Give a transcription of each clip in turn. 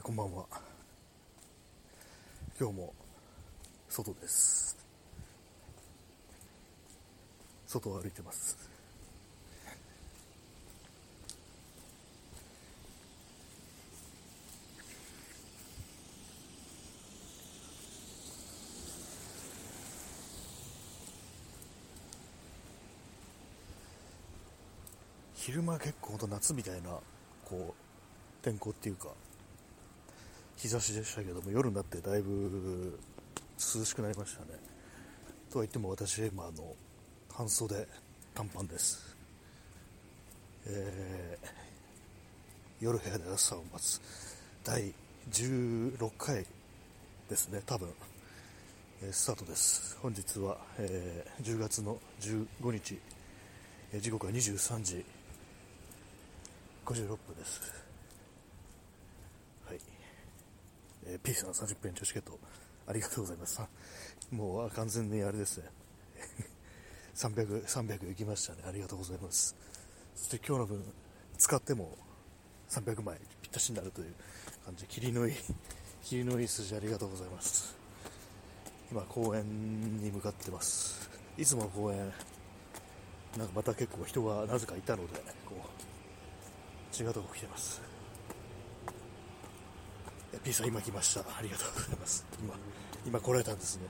ー、こんばんは。今日も外です。外を歩いてます。昼間結構夏みたいなこう天候っていうか。日差しでしたけども夜になってだいぶ涼しくなりましたね。とは言っても私は今あの半袖短パンです、えー、夜部屋で朝を待つ。第16回ですね多分、えー、スタートです。本日は、えー、10月の15日、え、時刻は23時56分ですはい、えー、P さん30分チケットありがとうございますもう完全にあれですね300、300いきましたね。ありがとうございます。そして今日の分、使っても300枚ぴったしになるという感じで、霧のいい、霧のいい数字ありがとうございます。今、公園に向かってます。いつもの公園、なんかまた結構人がなぜかいたので、こう、違うとこ来てます。P さん、今来ました。ありがとうございます。今、今来られたんですね。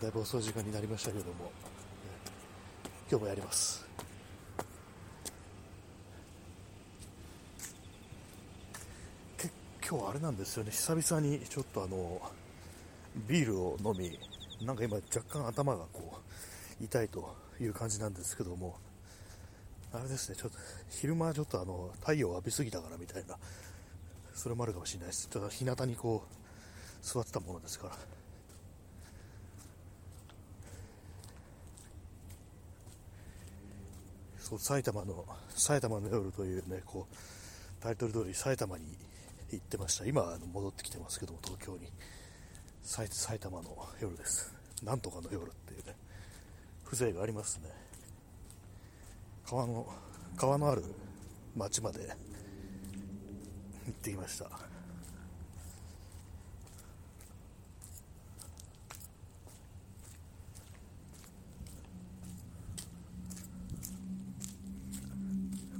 だいぶ遅い時間になりましたけれども、今日もやりますけ今日あれなんですよね久々にちょっとあのビールを飲みなんか今若干頭がこう痛いという感じなんですけどもあれですねちょっと昼間ちょっとあの太陽を浴びすぎたからみたいなそれもあるかもしれないです。ただ日向にこう座ってたものですから。そう埼玉の埼玉の夜というねこうタイトル通り埼玉に行ってました。今あの戻ってきてますけども東京に。埼埼玉の夜です。なんとかの夜っていうね風情がありますね。川の川のある町まで行ってきました。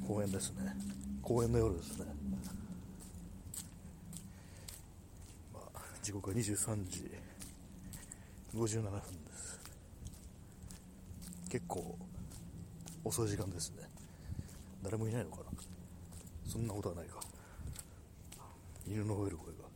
公園ですね。公園の夜ですね、まあ、時刻は23時57分です。結構遅い時間ですね。誰もいないのかな。そんなことはないか。犬の吠える声が。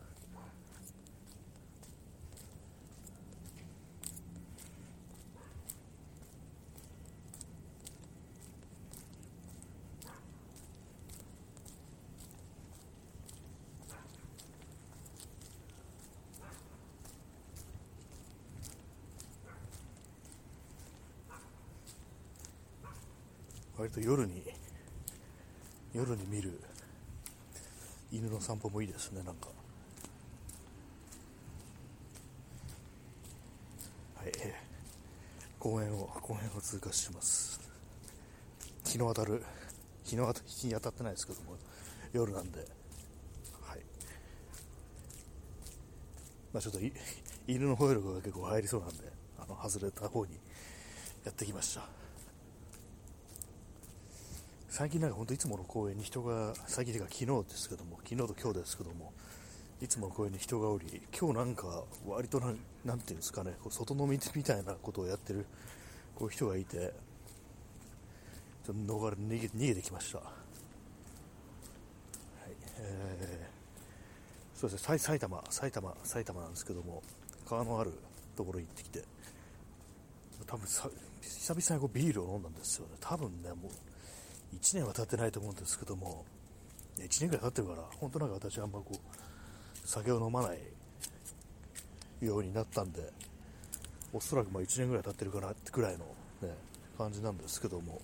割と夜に夜に見るの散歩もいいですねなんか。はい。公園を公園を通過します。日の当たる日の当た日に当たってないですけども夜なんで。はい。まあちょっとい犬のホイールが結構入りそうなんであの外れた方にやってきました。最近なんか本当いつもの公園に人が最近というか昨日ですけども昨日と今日ですけどもいつもの公園に人がおり今日なんか割となんなんていうんですかねこう外飲みみたいなことをやってるこういう人がいてちょっと逃れ逃げ逃げてきました、はいえー、そうですね埼埼玉埼玉埼玉なんですけども川のあるところに行ってきて多分さ久々にこうビールを飲んだんですよね。多分ねもう1年は経ってないと思うんですけども1年ぐらい経ってるから本当なんか私はあんまこう酒を飲まないようになったんでおそらくまあ1年ぐらい経ってるかなぐらいの、ね、感じなんですけども。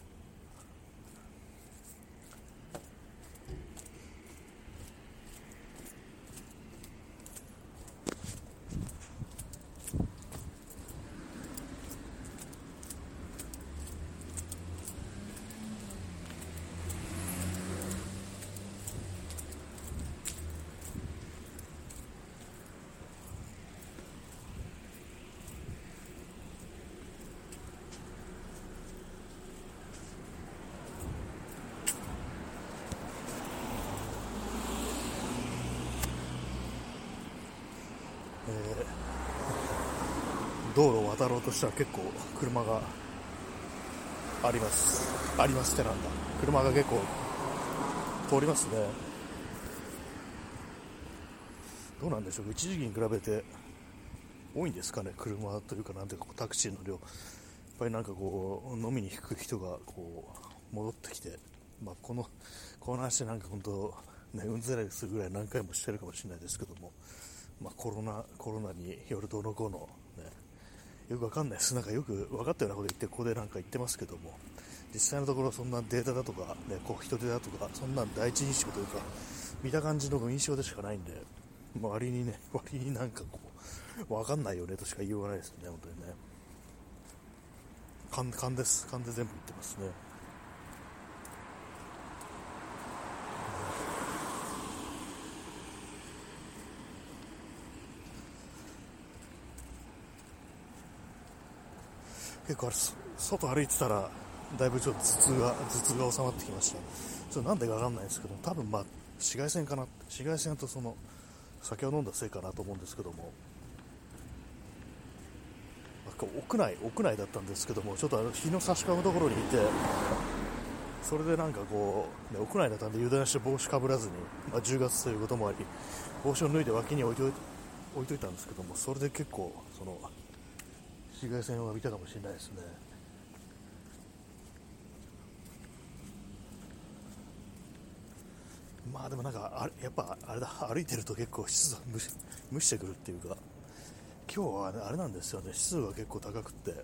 道路を渡ろうとしたら結構車があります。ありますってなんだ。車が結構通りますね。どうなんでしょう。一時期に比べて多いんですかね。車というかなんていうかタクシーの量。やっぱりなんかこう飲みに行く人がこう戻ってきて、まあ、このこの話なんか本当ねうんざりするぐらい何回もしてるかもしれないですけども、まあ、コロナコロナによるどのこの、よくわかんないです、なんかよく分かったようなこと言って、ここでなんか言ってますけども、実際のところそんなデータだとか、ね、こう人手だとか、そんな第一印象というか、見た感じの印象でしかないんで、割にね、割になんかこう、分かんないよねとしか言いようがないですよね、本当にね。勘勘です、勘で全部言ってますね。結構あれ外歩いてたらだいぶちょっと頭痛が頭痛が収まってきましたちょっとなんでか分かんないんですけど多分まあ紫外線かな紫外線とその酒を飲んだせいかなと思うんですけども。屋内屋内だったんですけどもちょっとあの日の差し込むところにいてそれでなんかこう、ね、屋内だったんで油断して帽子かぶらずに、まあ、10月ということもあり帽子を脱いで脇に置いとい置いといたんですけどもそれで結構その紫外線を浴びたかもしれないですね。まあでもなんかあれやっぱあれだ。歩いてると結構湿度蒸し蒸してくるっていうか。今日は、ね、あれなんですよね。湿度が結構高くて。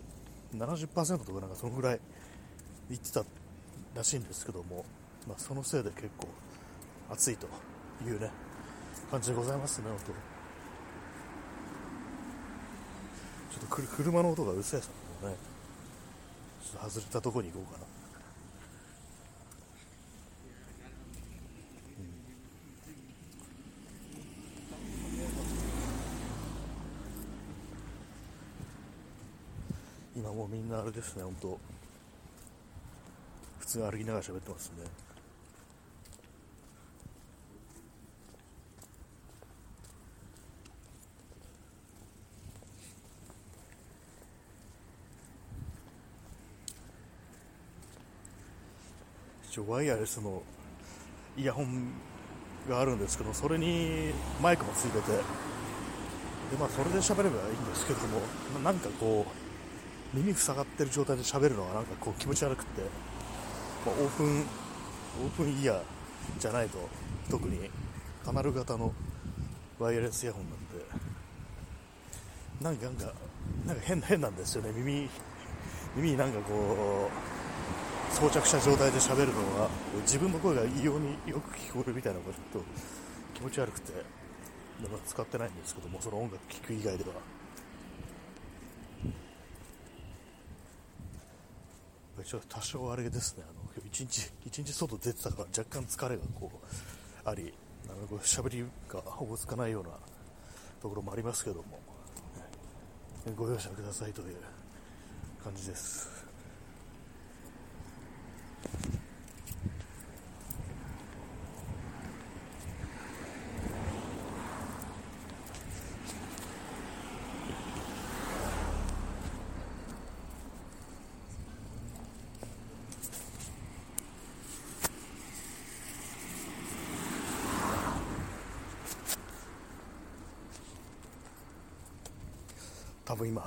70%とかなんかそのぐらい言ってたらしいんですけども、まあ、そのせいで結構暑いというね感じでございますね本当。ちょっと車の音がうるさいですもんね。ちょっと外れたとこに行こうかな、今もうみんなあれですね本当。普通に歩きながら喋ってますね。応ワイヤレスのイヤホンがあるんですけどそれにマイクもついてて。で、まあ、それで喋ればいいんですけどもなんかこう耳塞がってる状態で喋るのがなんかこう気持ち悪くて、まあ、オープンオープンイヤーじゃないと特にカナル型のワイヤレスイヤホンなんでなんかなんかなんか変変なんですよね。耳耳なんかこう装着した状態で喋るのは自分の声が異様によく聞こえるみたいなことと気持ち悪くて使ってないんですけどもその音楽聴く以外では。ちょっと多少あれですねあの一日一日外出てたから若干疲れがこうありあの喋りがおぼつかないようなところもありますけどもご容赦くださいという感じです。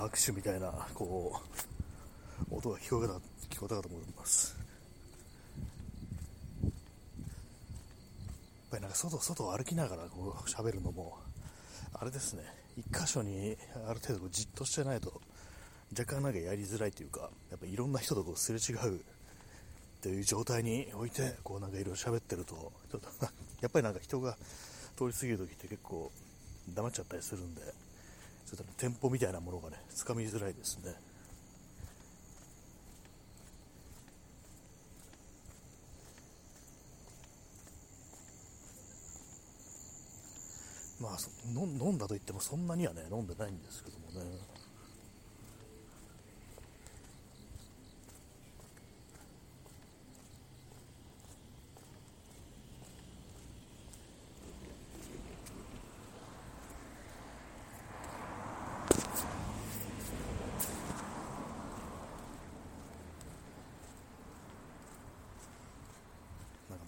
拍手みたいなこう音が聞こえた聞こえたかと思います。やっぱりなんか外外を歩きながらこう喋るのもあれですね。一箇所にある程度じっとしてないと若干なんかやりづらいというかやっぱいろんな人とこうすれ違うっていう状態においてこうなんかいろいろ喋ってるとちょっと やっぱりなんか人が通り過ぎる時って結構黙っちゃったりするんでちょっと、テンポみたいなものがね、つかみづらいですね。まあ、飲んだといってもそんなにはね、飲んでないんですけどもね。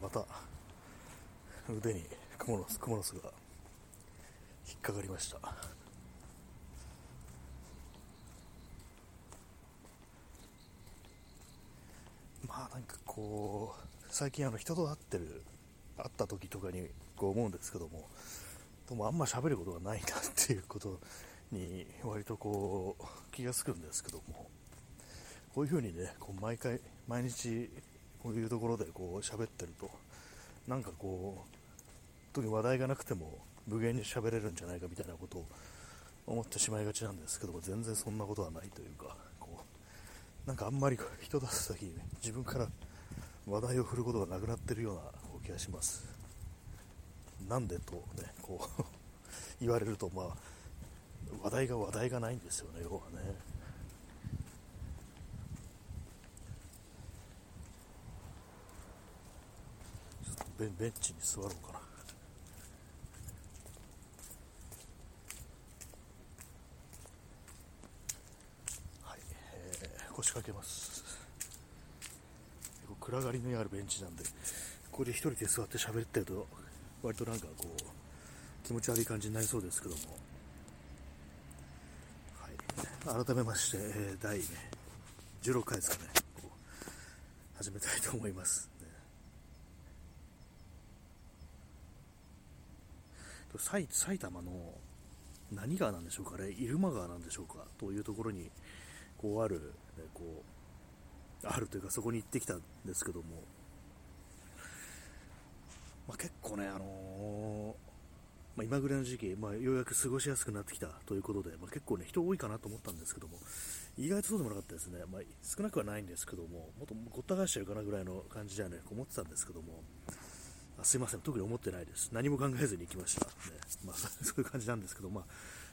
また腕にクモのスクモの巣が引っかかりました。まあなんかこう最近あの人と会ってる会った時とかにこう思うんですけどもどうもあんま喋ることがないなっていうことに割とこう気が付くんですけどもこういうふうにねこう毎回毎日こういうところでこう喋ってるとなんかこう特に話題がなくても無限に喋れるんじゃないかみたいなことを思ってしまいがちなんですけども全然そんなことはないというかこうなんかあんまり人出す時にね自分から話題を振ることがなくなってるような気がします。なんでとねこう 言われるとまあ話題が話題がないんですよね要はね。ベンチに座ろうかなはい、えー、腰掛けます。暗がりのあるベンチなんでここで1人で座って喋ってると割となんかこう気持ち悪い感じになりそうですけども、はい、改めまして、えー、第、ね、16回ですかね。始めたいと思います、ね、埼埼玉の何川なんでしょうかね。入間川なんでしょうか。というところにこうある、ね、こうあるというかそこに行ってきたんですけどもまあ、結構ね、あのー、まあ、今ぐらいの時期、まあ、ようやく過ごしやすくなってきたということで、まあ、結構ね、人多いかなと思ったんですけども、意外とそうでもなかったですね、ま少なくはないんですけども、もっとごった返してるかなぐらいの感じではね、思ってたんですけども、あすいません、特に思ってないです。何も考えずに行きました。ねまあ、そういう感じなんですけど、まあ、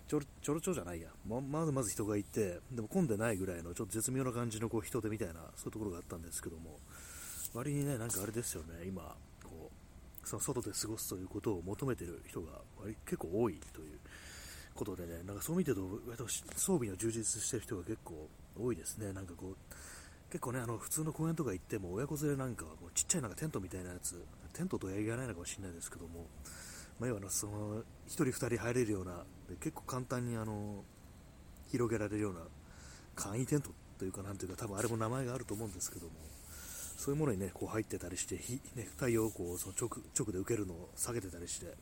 ちょろちょろちょじゃないや、ままずまず人がいて、でも混んでないぐらいのちょっと絶妙な感じのこう人手みたいな、そういうところがあったんですけども、割にね、なんかあれですよね、今、こうその外で過ごすということを求めてる人が割結構多いということでね、なんかそう見てると、装備の充実してる人が結構多いですね。なんかこう、結構ね、あの普通の公園とか行っても親子連れなんかはこうちっちゃいなんかテントみたいなやつ、テントとは言わないのかもしれないですけども、まあ、要はその1人2人入れるような、で結構簡単にあの広げられるような簡易テントというか、なんていうか、多分あれも名前があると思うんですけども、そういうものにね、こう入ってたりして、ね、太陽光をその直直で受けるのを下げてたりして、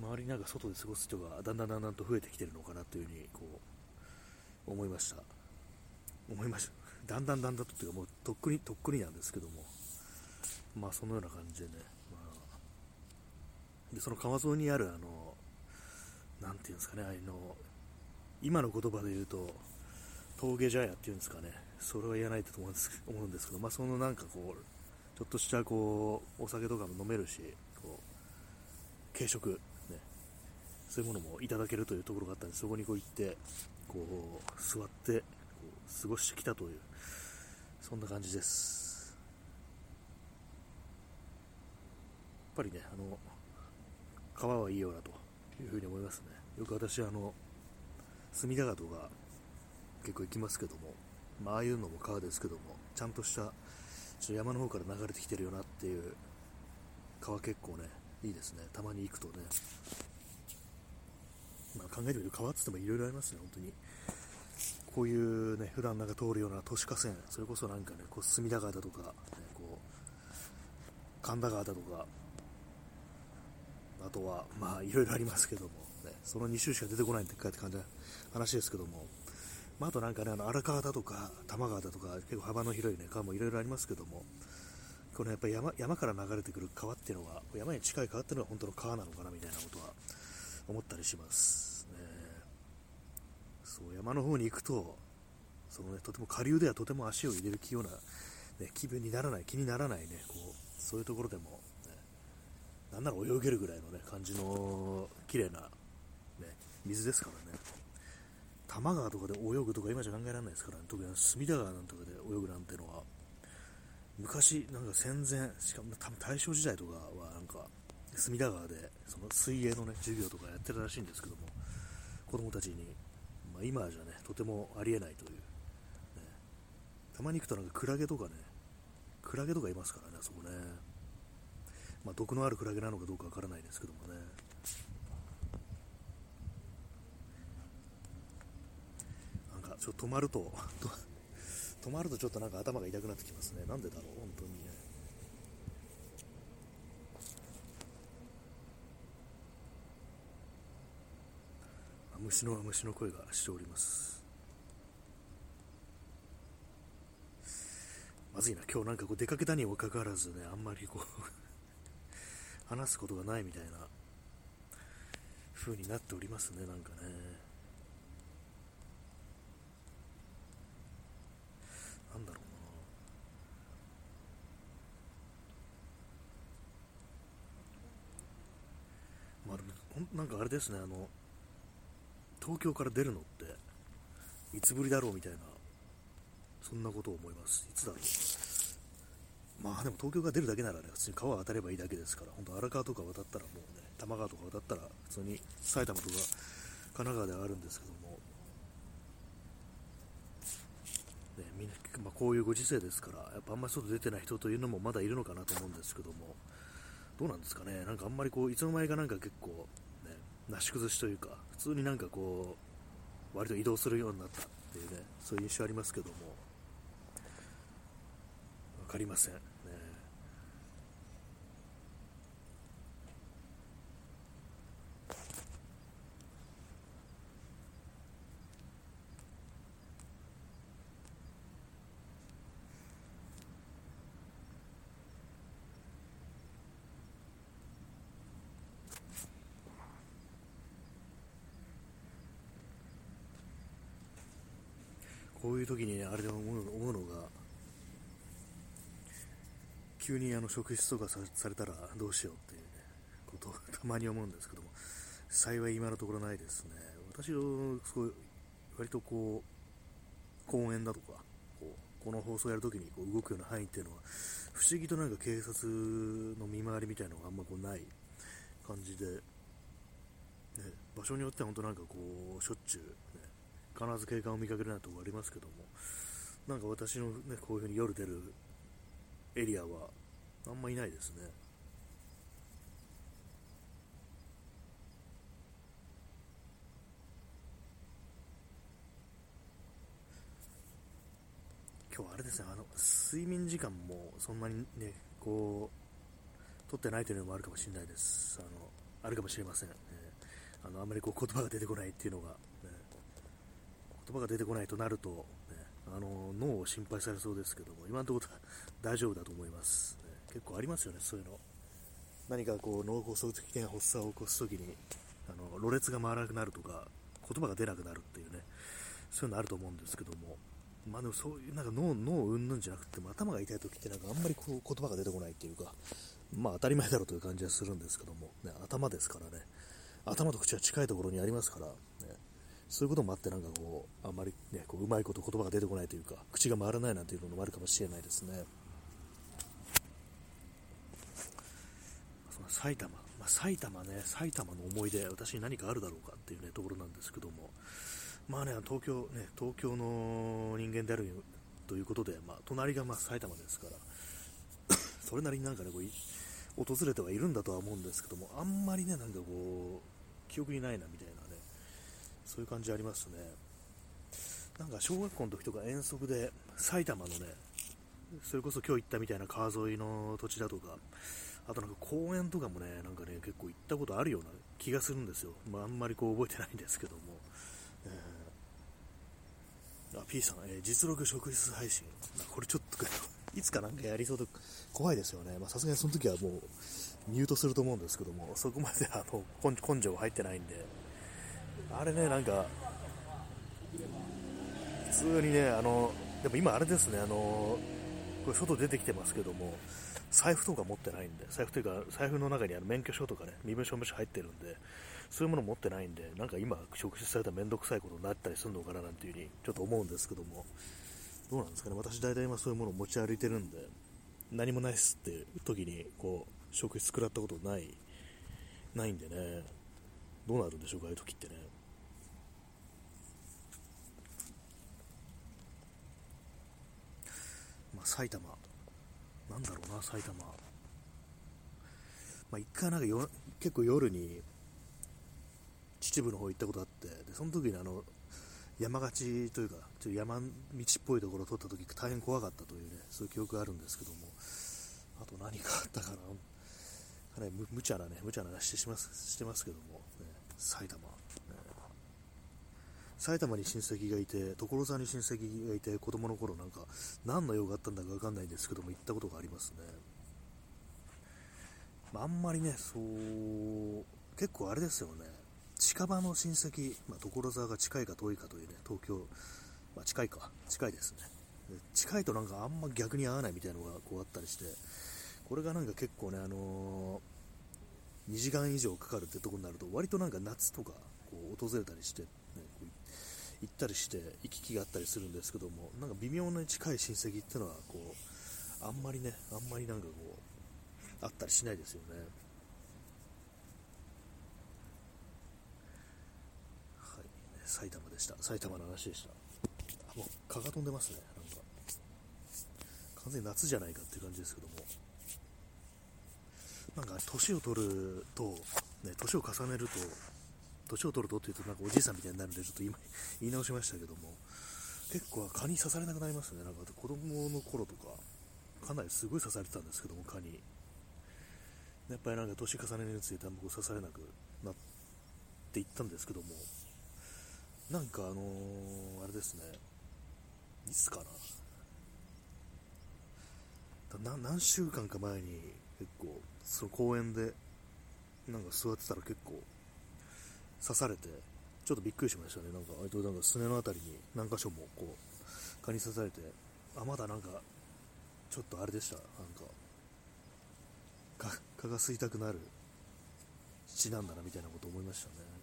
周りになんか外で過ごす人がだんだんだんだんと増えてきてるのかなというふうにこう思いました。思いました。だんだんだんだんとっていうか、もうとっくにとっくになんですけども、まあそのような感じでね、まあ、でその川沿いにある、あの、なんていうんですかね、あの、今の言葉で言うと、峠茶屋っていうんですかね、それは言えないと思うんです思うんですけど、まあ、そのなんかこう、ちょっとしたこうお酒とかも飲めるし、こう軽食、ね、そういうものもいただけるというところがあったんで、そこにこう行って、こう座ってこう過ごしてきたという、そんな感じです。やっぱりね、あの川はいいよなというふうに思いますね。よく私、あの隅田川とか結構行きますけども、まあ、あいうのも川ですけども、ちゃんとしたちょっと山の方から流れてきてるよなっていう川結構ね、いいですね。たまに行くとね。まあ、考えてみると川っつってもいろいろありますね、本当に。こういうね、普段なんか通るような都市河川、それこそなんかね、こう隅田川だとか、ね、こう神田川だとか、あとは、まあ、いろいろありますけども、ね、その2種しか出てこないって感じな話ですけども、まあ、あとなんかね、あの荒川だとか多摩川だとか結構幅の広い、ね、川もいろいろありますけども、このやっぱ山山から流れてくる川っていうのは、山に近い川っていうのは本当の川なのかなみたいなことは思ったりします。ね、そう山の方に行くと、そのね、とても下流ではとても足を入れるような、ね、気分にならない、気にならないね、こうそういうところでも、ね、なんなら泳げるぐらいの、ね、感じの綺麗な、水ですからね。多摩川とかで泳ぐとか今じゃ考えられないですから、ね、特に隅田川なんとかで泳ぐなんてのは、昔、なんか戦前、しかも多分大正時代とかは、なんか、隅田川でその水泳のね、授業とかやってたらしいんですけども、子供たちに、まあ、今じゃね、とてもありえないという、ね、たまに行くとなんかクラゲとかね、クラゲとかいますからね、あそこね。まあ、毒のあるクラゲなのかどうかわからないですけどもね。なんか、ちょっと止まると、止まるとちょっとなんか頭が痛くなってきますね。なんでだろう、本当にね。虫の虫の声がしておりますまずいな今日なんかこう出かけたにもかかわらずねあんまりこう 話すことがないみたいな風になっておりますねなんかねなんだろうなんかあれですねあの東京から出るのっていつぶりだろうみたいなそんなことを思います。いつだろう。まあでも東京が出るだけならね普通に川渡ればいいだけですから本当荒川とか渡ったらもうね多摩川とか渡ったら普通に埼玉とか神奈川ではあるんですけども。ねみんな、まあ、こういうご時世ですからやっぱあんまり外出てない人というのもまだいるのかなと思うんですけども。どうなんですかね。なんかあんまりこういつの間にかなんか結構なし崩しというか、普通になんかこう、割と移動するようになったっていうね、そういう印象ありますけども、分かりません。ね、こういう時にね、あれで思うのが、急にあの職質とかされたらどうしようっていう、ね、ことを たまに思うんですけども、幸い今のところないですね。私のすごい割とこう、公園だとか、こうこの放送やるときにこう動くような範囲っていうのは、不思議となんか警察の見回りみたいなのがあんまこうない感じで、ね、場所によっては本当なんかこう、しょっちゅう、ね、必ず警官を見かけるようなところありますけども、なんか私のね、こういう風に夜出るエリアはあんまいないですね。今日はあれですね、あの、睡眠時間もそんなにね、こう、取ってないというのもあるかもしれないです。あの、あるかもしれません。ね、あの、あまりこう言葉が出てこないっていうのが、言葉が出てこないとなると、ね、あの脳を心配されそうですけども、今のところ大丈夫だと思います、ね。結構ありますよね、そういうの。何かこう脳梗塞的な発作を起こすときにあの、ろれつが回らなくなるとか、言葉が出なくなるっていうね、そういうのあると思うんですけども、まあでもそういうなんか脳、脳うんぬんじゃなくても頭が痛い時ってなんかあんまりこう言葉が出てこないっていうか、まあ当たり前だろうという感じはするんですけども、ね、頭ですからね、頭と口は近いところにありますから、そういうこともあって、なんかこう、あんまりね、こううまいこと言葉が出てこないというか、口が回らないなんていうのもあるかもしれないですね。その埼玉、まあ、埼玉ね、埼玉の思い出、私に何かあるだろうかっていうね、ところなんですけども、まあね、東京、ね、東京の人間であるということで、まあ、隣がまあ埼玉ですから、それなりになんかね、こう訪れてはいるんだとは思うんですけども、あんまりね、なんかこう、記憶にないなみたいなそういう感じありますね。なんか小学校の時とか遠足で埼玉のね、それこそ今日行ったみたいな川沿いの土地だとか、あとなんか公園とかもね、なんかね、結構行ったことあるような気がするんですよ。まあ、あんまりこう覚えてないんですけども。えー、あ、P さん、えー、実録職質配信。これちょっと、いつかなんかやりそうで怖いですよね。まさすがにその時はもうミュートすると思うんですけども、そこまであの根性入ってないんで、あれね、なんか、普通にね、あの、でも今あれですね、あの、これ外出てきてますけども、財布とか持ってないんで、財布というか、財布の中にあの免許証とかね、身分証明書入ってるんで、そういうもの持ってないんで、なんか今、職質されたらめんどくさいことになったりするのかななんていうふうにちょっと思うんですけども、どうなんですかね、私大体今そういうものを持ち歩いてるんで、何もないっすって時に、こう、職質食らったことない、ないんでね、どうなるんでしょうか、ああいう時ってね。まあ埼玉。なんだろうな埼玉。まあ、一回なんかよ結構夜に秩父の方行ったことあってでその時にあの山がちというかちょっと山道っぽいところを通った時大変怖かったというねそういう記憶があるんですけども。あと何かあったかな。かなり無茶なね無茶な話してますしてますけども、埼玉、埼玉に親戚がいて所沢に親戚がいて子供の頃なんか何の用があったんだか分かんないんですけども行ったことがありますね、まあ、あんまりねそう結構あれですよね。近場の親戚、まあ、所沢が近いか遠いかというね、東京、まあ、近いか、近いですね。近いとなんかあんま逆に合わないみたいなのがこうあったりして、これがなんか結構ね、あのー、2時間以上かかるってとこになると、割となんか夏とかこう訪れたりして、ね、こう行ったりして行き来があったりするんですけども、なんか微妙に近い親戚っていうのはこう、あんまりね、あんまりなんかこう、あったりしないですよね。はい埼玉でした。埼玉の話でした。もう蚊が飛んでますね。なんか、完全に夏じゃないかっていう感じですけども。なんか、年を取ると、ね、年を重ねると、年を取るとっていうと、なんかおじいさんみたいになるんで、ちょっと今、言い直しましたけども、結構蚊に刺されなくなりますね。なんか、子供の頃とか、かなりすごい刺されてたんですけども、蚊に。やっぱりなんか年重ねるについてあんま刺されなくなっていったんですけども、なんかあのー、あれですね、いつかな、な何週間か前に結構、そう公園で、なんか座ってたら結構、刺されて、ちょっとびっくりしましたね。なんか、割となんかすねの辺りに何箇所もこう、蚊に刺されて、あ、まだなんか、ちょっとあれでした？なんか、蚊が吸いたくなる血なんだなみたいなこと思いましたね。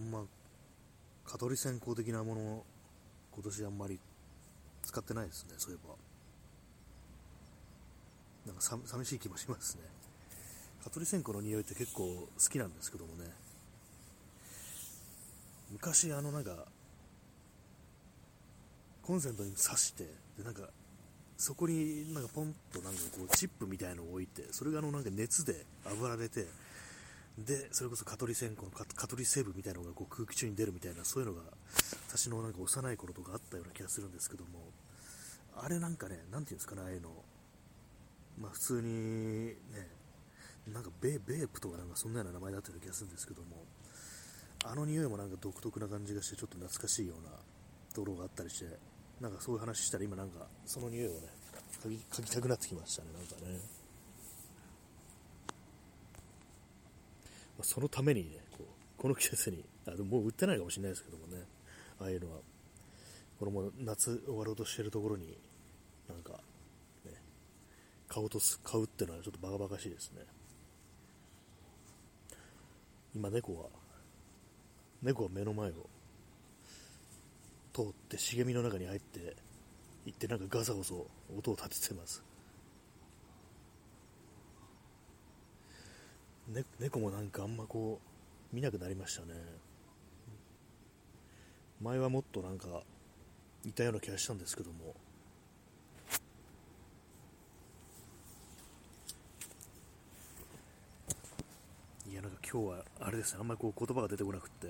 んま蚊取り線香的なもの今年あんまり使ってないですねそういえば。なんか寂しい気もしますね。蚊取り線香の匂いって結構好きなんですけどもね。昔あのなんかコンセントに挿してでなんかそこになんかポンとなんかこうチップみたいのを置いてそれがあのなんか熱で炙られてで、それこそ蚊取り線香の蚊取り成分みたいなのがこう空気中に出るみたいな、そういうのが私のなんか幼い頃とかあったような気がするんですけども、あれなんかね、なんていうんですかね、ああいうの、まあ普通にね、なんかベベープとかなんかそんなような名前だったような気がするんですけども、あの匂いもなんか独特な感じがして、ちょっと懐かしいようなところがあったりして、なんかそういう話したら今なんかその匂いをね、嗅ぎ嗅ぎたくなってきましたね、なんかね。まあ、そのためにね、こうこの季節に、あでももう売ってないかもしれないですけどもね、ああいうのは、これも夏終わろうとしてるところに、なんか、ね、買おうとす、買うっていうのはちょっとバカバカしいですね。今猫は、猫は目の前を通って茂みの中に入って行ってなんかガサゴソ音を立ててます。ね、猫もなんかあんまこう見なくなりましたね。前はもっとなんかいたような気がしたんですけども。いやなんか今日はあれですね。あんまりこう言葉が出てこなくって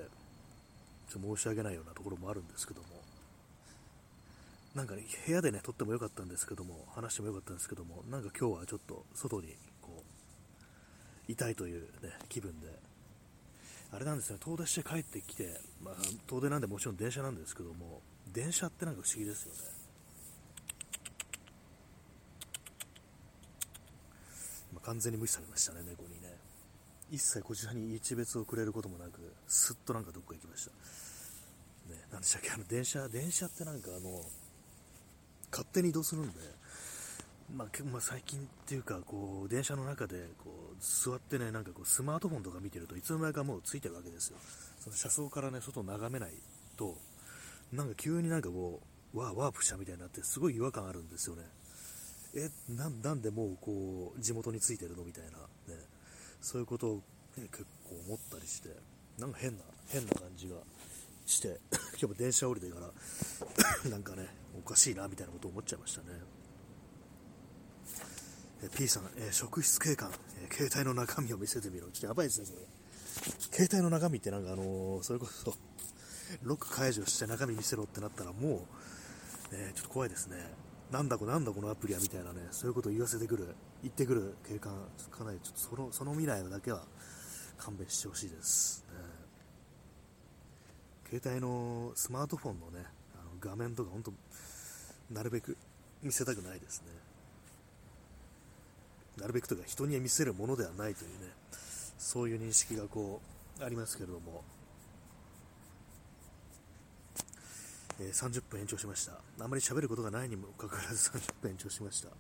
ちょ申し訳ないようなところもあるんですけども。なんかね部屋でね撮ってもよかったんですけども話してもよかったんですけどもなんか今日はちょっと外にいたいという、ね、気分で、あれなんですね、遠出して帰ってきて、まあ、遠出なんでもちろん電車なんですけども、電車ってなんか不思議ですよね。まあ、完全に無視されましたね、猫にね。一切こちらに一別をくれることもなく、すっとなんかどっか行きました。ね、なんでしたっけ、あの電車、電車ってなんかあの、勝手に移動するんで、まあ、まあ、最近っていうかこう電車の中でこう座ってねなんかこうスマートフォンとか見てるといつの間にかもうついてるわけですよ。その車窓からね外を眺めないとなんか急になんかこうワープしたみたいになってすごい違和感あるんですよね。えなんでもうこう地元についてるのみたいな、ね、そういうことを、ね、結構思ったりしてなんか変な、変な感じがして、今日も電車降りてからなんかね、おかしいなみたいなことを思っちゃいましたね。P さん、え、職質警官、え、携帯の中身を見せてみろ。ちょっとやばいですね、それ。携帯の中身ってなんかあの、それこそ、ロック解除して中身見せろってなったらもう、ね、ちょっと怖いですね。なんだこなんだこのアプリはみたいなね、そういうことを言わせてくる、言ってくる警官、かなりちょっとそのその未来だけは勘弁してほしいです、ね。携帯のスマートフォンのね、あの画面とか本当、なるべく見せたくないですね。なるべくというか人に見せるものではないというね、そういう認識がこう、ありますけれども、えー、30分延長しました。あまり喋ることがないにもかかわらず30分延長しました。え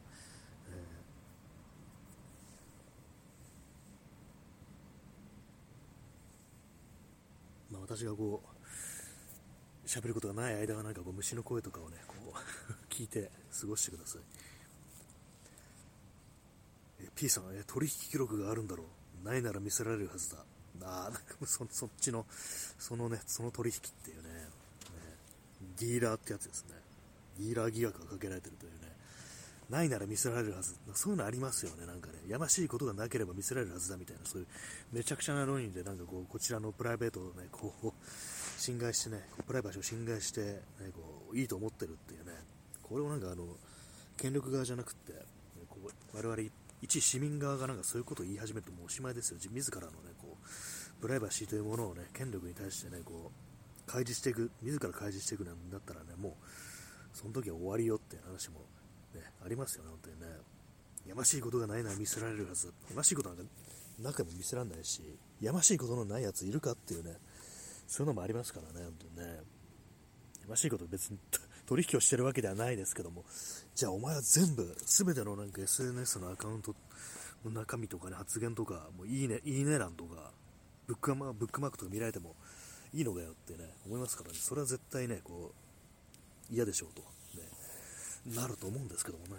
ー、まあ、私がこう、喋ることがない間はなんかこう虫の声とかをね、こう 聞いて過ごしてください。P さん、え取引記録があるんだろう。ないなら見せられるはずだ。ああ、なんかそそっちの、そのね、その取引っていうね、ディーラーってやつですね。ディーラー疑惑がかけられてるというね。ないなら見せられるはず。そういうのありますよね、なんかね。やましいことがなければ見せられるはずだみたいな、そういうめちゃくちゃな論理で、なんかこう、こちらのプライベートをね、こう、侵害してね、プライバシーを侵害して、ね、こう、いいと思ってるっていうね。これをなんかあの、権力側じゃなくって、こう我々一一市民側がなんかそういうことを言い始めるともうおしまいですよ。自らのね、こう、プライバシーというものをね、権力に対してね、こう、開示していく、自ら開示していくんだったらね、もう、その時は終わりよっていう話も、ね、ありますよね、本当にね。やましいことがないなら見せられるはず。やましいことなんかなくても見せられないし、やましいことのないやついるかっていうね、そういうのもありますからね、本当にね。やましいこと別に取引をしてるわけではないですけども、じゃあお前は全部、すべてのなんか SNS のアカウントの中身とかね、発言とか、もういいね、いいね欄とか、ブックマブックマークとか見られても、いいのかよってね、思いますからね、それは絶対ね、こう、嫌でしょうと、ね、なると思うんですけどもね。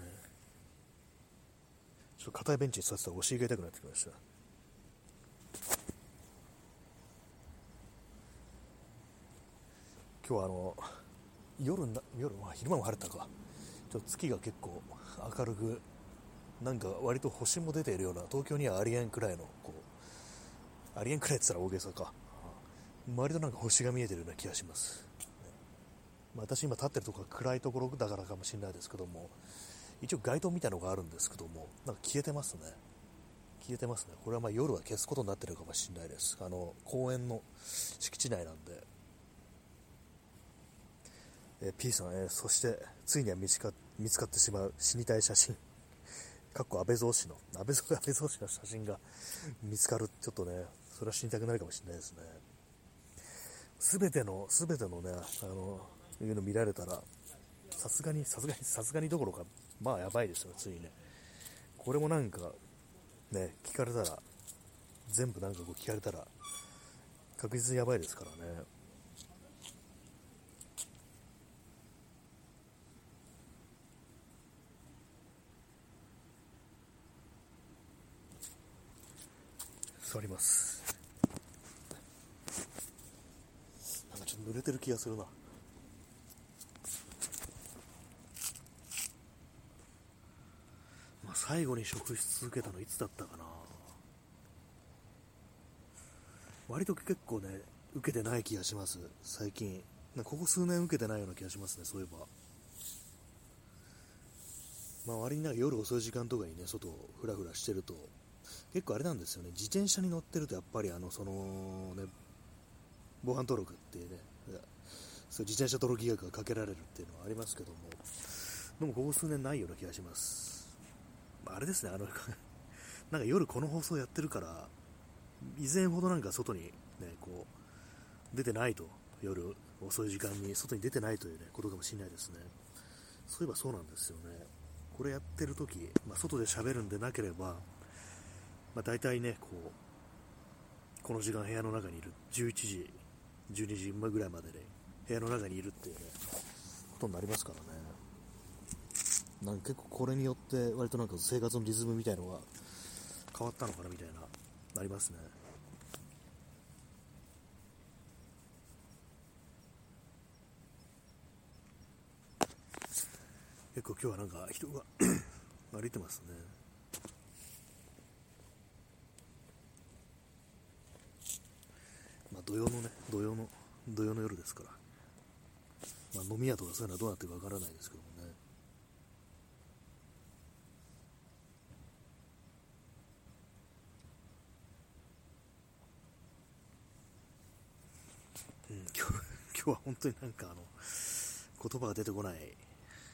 ちょっと硬いベンチに座ってたらお尻が痛くなってきました。今日はあの、夜な、夜、まあ、昼間も晴れたか。ちょっと月が結構明るく、なんか割と星も出ているような、東京にはありえんくらいの、こう、ありえんくらいって言ったら大げさか。割となんか星が見えてるような気がします、まあ、私今立ってるところが暗いところだからかもしれないですけども一応街灯みたいのがあるんですけどもなんか消えてますね。消えてますね。これはま夜は消すことになってるかもしれないです。あの公園の敷地内なんで。え P さん、え、そしてついには見つか見つかってしまう死にたい写真 かっこ安倍蔵氏の 安倍蔵安倍蔵氏の写真が 見つかるちょっとねそれは死にたくなるかもしれないですねすべての、すべてのね、あの、いうの見られたら、さすがに、さすがに、さすがにどころか、まあやばいですよ、ついね。これもなんか、ね、聞かれたら、全部なんかこう聞かれたら、確実にやばいですからね。座りますなんかちょっと。濡れてる気がするな。まあ、最後に食し続けたのいつだったかな。割と結構ね、受けてない気がします、最近。ここ数年受けてないような気がしますね、そういえば。まあ、割になんか夜遅い時間とかにね、外をふらふらしてると、結構あれなんですよね、自転車に乗ってるとやっぱりあの、そのね、防犯登録ってね、そう自転車登録疑惑がかけられるっていうのはありますけども、でもここ数年ないような気がします。あれですね、あの なんか夜この放送やってるから、以前ほどなんか外にね、こう、出てないと、夜遅い時間に外に出てないというね、ことかもしれないですね。そういえばそうなんですよね。これやってる時、まあ、外で喋るんでなければ、まあ、大体ねこうこの時間部屋の中にいる11時12時ぐらいまで、ね、部屋の中にいるっていう、ね、ことになりますからね。なんか結構これによって割となんか生活のリズムみたいのが変わったのかなみたいななりますね。結構今日はなんか人が 歩いてますね。土曜のね、土曜の、土曜の夜ですから。まあ飲み屋とかそういうのはどうなってるかわからないですけどもね。うん、今日 今日は本当になんかあの言葉が出てこない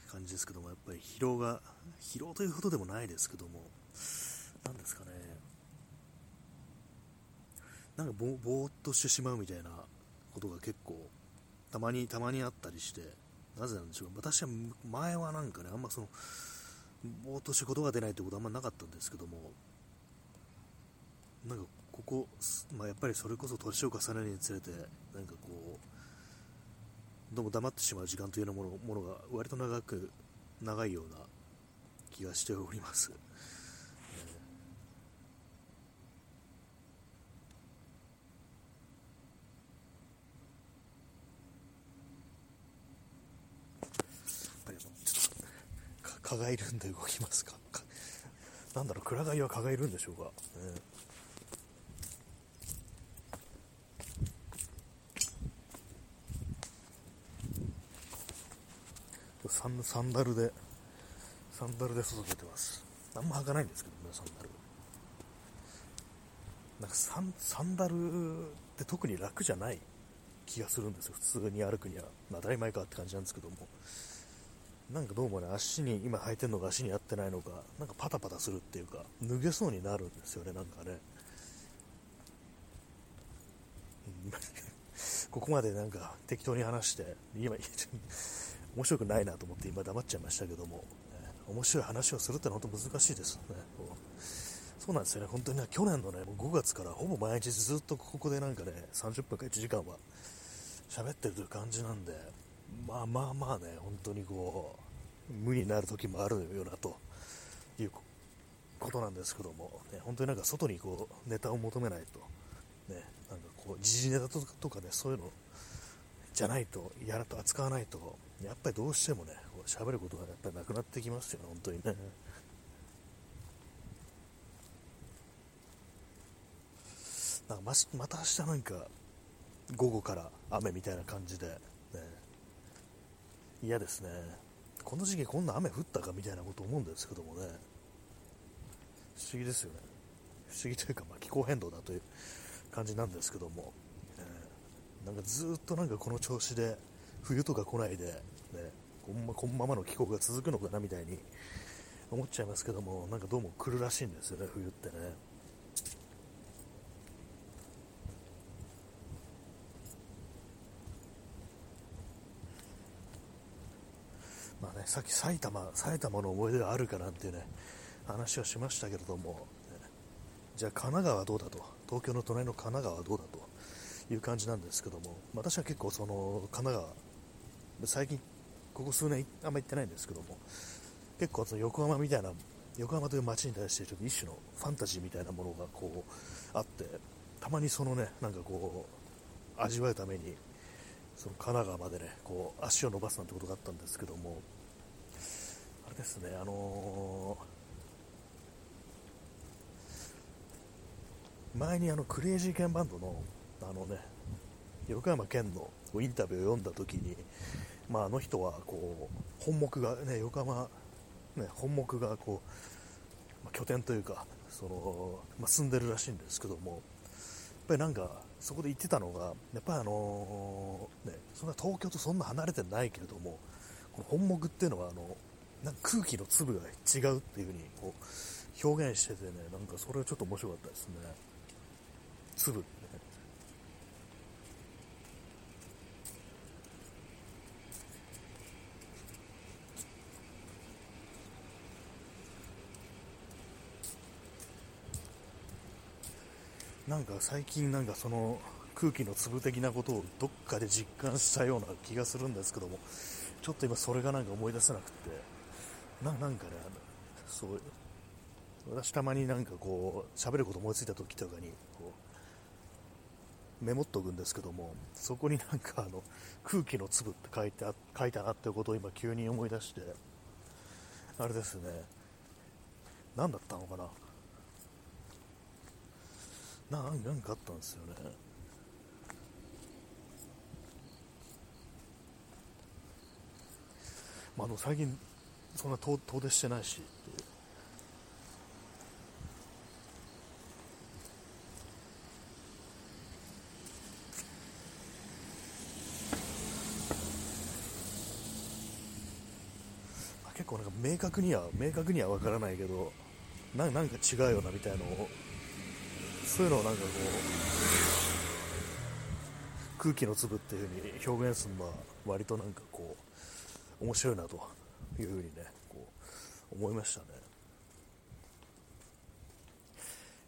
感じですけども、やっぱり疲労が、疲労ということでもないですけども、なんですかね、なんかぼぼーっとしてしまうみたいなことが結構、たまに、たまにあったりして、なぜなんでしょう私は前はなんかね、あんまその、ぼーっとしてことが出ないってことはあんまなかったんですけども、なんかここ、まあ、やっぱりそれこそ年を重ねるにつれて、なんかこう、どうも黙ってしまう時間というようなものものが割と長く長いような気がしております。やっぱりちょっと蚊がいるんで動きますか。なんだろう、暗がいは蚊がいるんでしょうか。ねサンサンダルで、サンダルで外出てます。あんま履かないんですけどね、サンダル。なんかサンサンダルって特に楽じゃない気がするんですよ、普通に歩くには。まあ、当たり前かって感じなんですけども。なんかどうもね、足に、今履いてるのが足に合ってないのか、なんかパタパタするっていうか、脱げそうになるんですよね、なんかね。ここまでなんか適当に話して、今、面白くないなと思って今黙っちゃいましたけども、面白い話をするってのは本当難しいですね。そうなんですよね、本当にね、去年のね、5月からほぼ毎日ずっとここでなんかね、30分か1時間は喋ってるという感じなんで、まあまあまあね、本当にこう、無になる時もあるよなということなんですけども、ね、本当になんか外にこうネタを求めないと、ね、なんかこう時事ネタとかね、そういうのじゃないと、やらと扱わないと、やっぱりどうしてもね、こう喋ることがやっぱりなくなってきますよね、本当にね。なんかままた明日なんか午後から雨みたいな感じで、ね、嫌ですね。この時期こんな雨降ったかみたいなこと思うんですけどもね、不思議ですよね。不思議というか、まあ、気候変動だという感じなんですけども、なんかずっとなんかこの調子で冬とか来ないで、ね、こんまこのままの気候が続くのかなみたいに思っちゃいますけども、なんかどうも来るらしいんですよね、冬ってね。まあね、さっき埼玉、埼玉の思い出があるかなんていうね、話をしましたけれども、じゃあ神奈川はどうだと、東京の隣の神奈川はどうだと、いう感じなんですけども、私は結構その神奈川、最近、ここ数年あんま行ってないんですけども、結構その横浜みたいな、横浜という街に対してちょっと一種のファンタジーみたいなものがこうあって、たまにそのね、なんかこう、味わうために、その神奈川までね、こう足を伸ばすなんてことがあったんですけども、あれですね、あのー、前にあのクレイジーケンバンドのあのね、横山健のインタビューを読んだ時に、まあ、あの人はこう本目が、ね、横浜、ね、本目がこう、まあ、拠点というかその、まあ、住んでるらしいんですけどもやっぱりなんかそこで言ってたのがやっぱりあのー、ね、そんな東京とそんな離れてないけれどもこの本目っていうのはあのなんか空気の粒が違うっていう風にこう表現しててねなんかそれはちょっと面白かったですね。粒。なんか最近なんかその空気の粒的なことをどっかで実感したような気がするんですけどもちょっと今それがなんか思い出せなくて。ななんかねあのそう私たまになんかこう喋ること思いついた時とかにこうメモっとくんですけどもそこになんかあの空気の粒って書いてあ書いたなってことを今急に思い出してあれですね。何だったのかな。ななんかあったんですよね。まあ、あの最近そんな遠遠出してないし結構なんか明確には明確には分からないけどななんか違うよなみたいなのをそういうのをなんかこう空気の粒っていう風に表現するのは割となんかこう面白いなと。いう風にねこう思いましたね。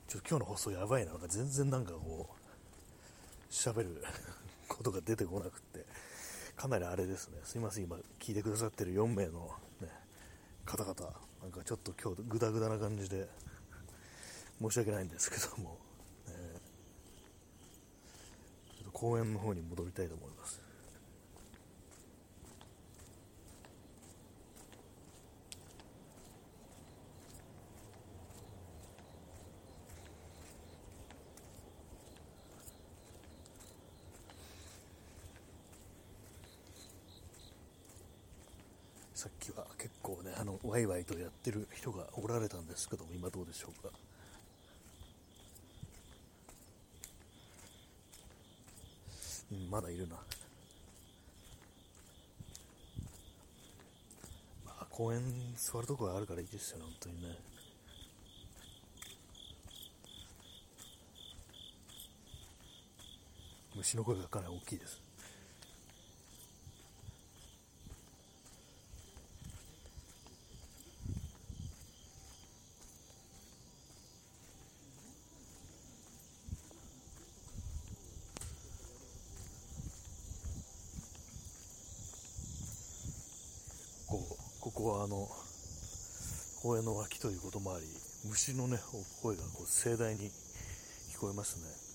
ちょっと今日の放送やばいな。なんか全然なんかこう喋る ことが出てこなくって。かなりあれですね。すいません。今聞いてくださってる4名の、ね、方々。なんかちょっと今日グダグダな感じで申し訳ないんですけども、えー、ちょっと公園の方に戻りたいと思いますさっきは結構ね、あの、ワイワイとやってる人がおられたんですけども、今どうでしょうか？うん、まだいるな。まあ、公園座るとこがあるからいいですよね、本当にね。虫の声がかなり大きいです。こはあの公園の脇ということもあり虫のね声がこう盛大に聞こえますね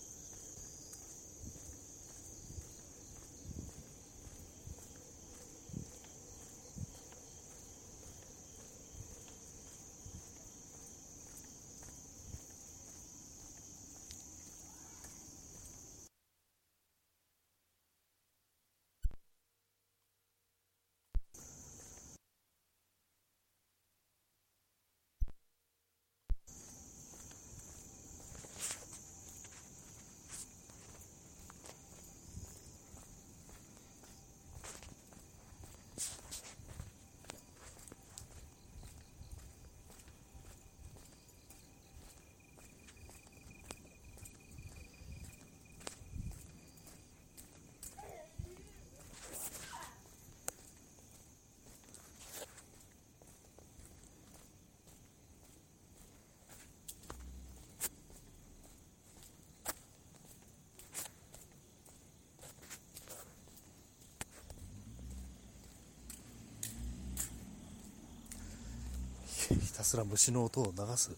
ひすら虫の音を流す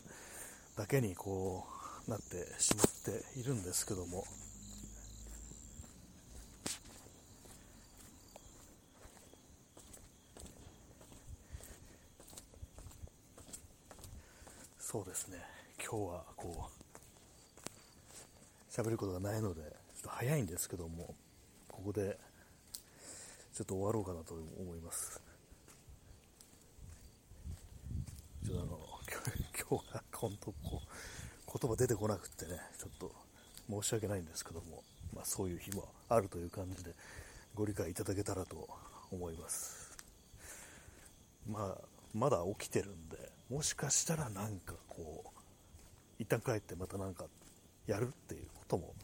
だけにこうなってしまっているんですけども。そうですね。今日はこう喋ることがないのでちょっと早いんですけどもここでちょっと終わろうかなと思いますちょっとあの、今日は本当こう、言葉出てこなくってね、ちょっと申し訳ないんですけども、まあ、そういう日もあるという感じでご理解いただけたらと思います。まあ、まだ起きてるんで、もしかしたらなんかこう、一旦帰ってまたなんかやるっていうことも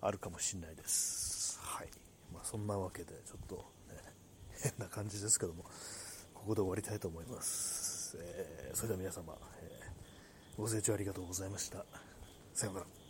あるかもしれないです。はい。まあ、そんなわけで、ちょっとね、変な感じですけども、ここで終わりたいと思います。。えー、それでは皆様、えー、ご清聴ありがとうございました。さようなら。